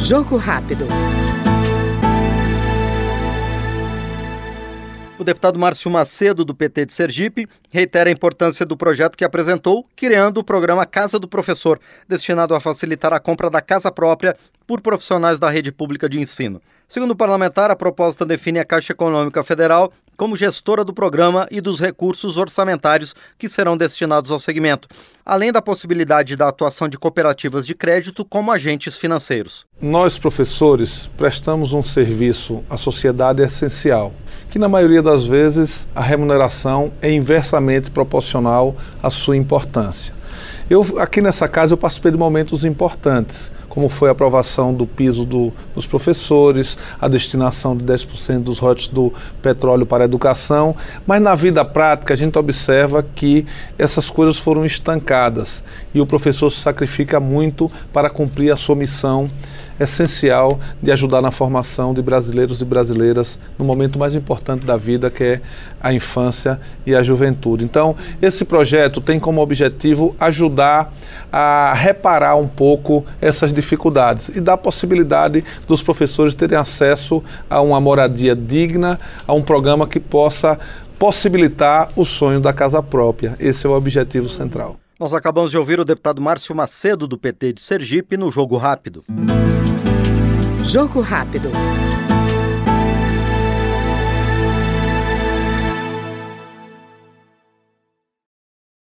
Jogo rápido. O deputado Márcio Macedo, do PT de Sergipe, reitera a importância do projeto que apresentou, criando o programa Casa do Professor, destinado a facilitar a compra da casa própria por profissionais da rede pública de ensino. Segundo o parlamentar, a proposta define a Caixa Econômica Federal como gestora do programa e dos recursos orçamentários que serão destinados ao segmento, além da possibilidade da atuação de cooperativas de crédito como agentes financeiros. Nós, professores, prestamos um serviço à sociedade essencial, que na maioria das vezes a remuneração é inversamente proporcional à sua importância. Eu aqui nessa casa eu participei de momentos importantes, como foi a aprovação do piso do, dos professores, a destinação de 10% dos royalties do petróleo para a educação, mas na vida prática a gente observa que essas coisas foram estancadas e o professor se sacrifica muito para cumprir a sua missão essencial de ajudar na formação de brasileiros e brasileiras no momento mais importante da vida, que é a infância e a juventude. Então, esse projeto tem como objetivo ajudar a reparar um pouco essas dificuldades e dar a possibilidade dos professores terem acesso a uma moradia digna, a um programa que possa possibilitar o sonho da casa própria. Esse é o objetivo central. Nós acabamos de ouvir o deputado Márcio Macedo, do PT de Sergipe, no Jogo Rápido. Jogo rápido.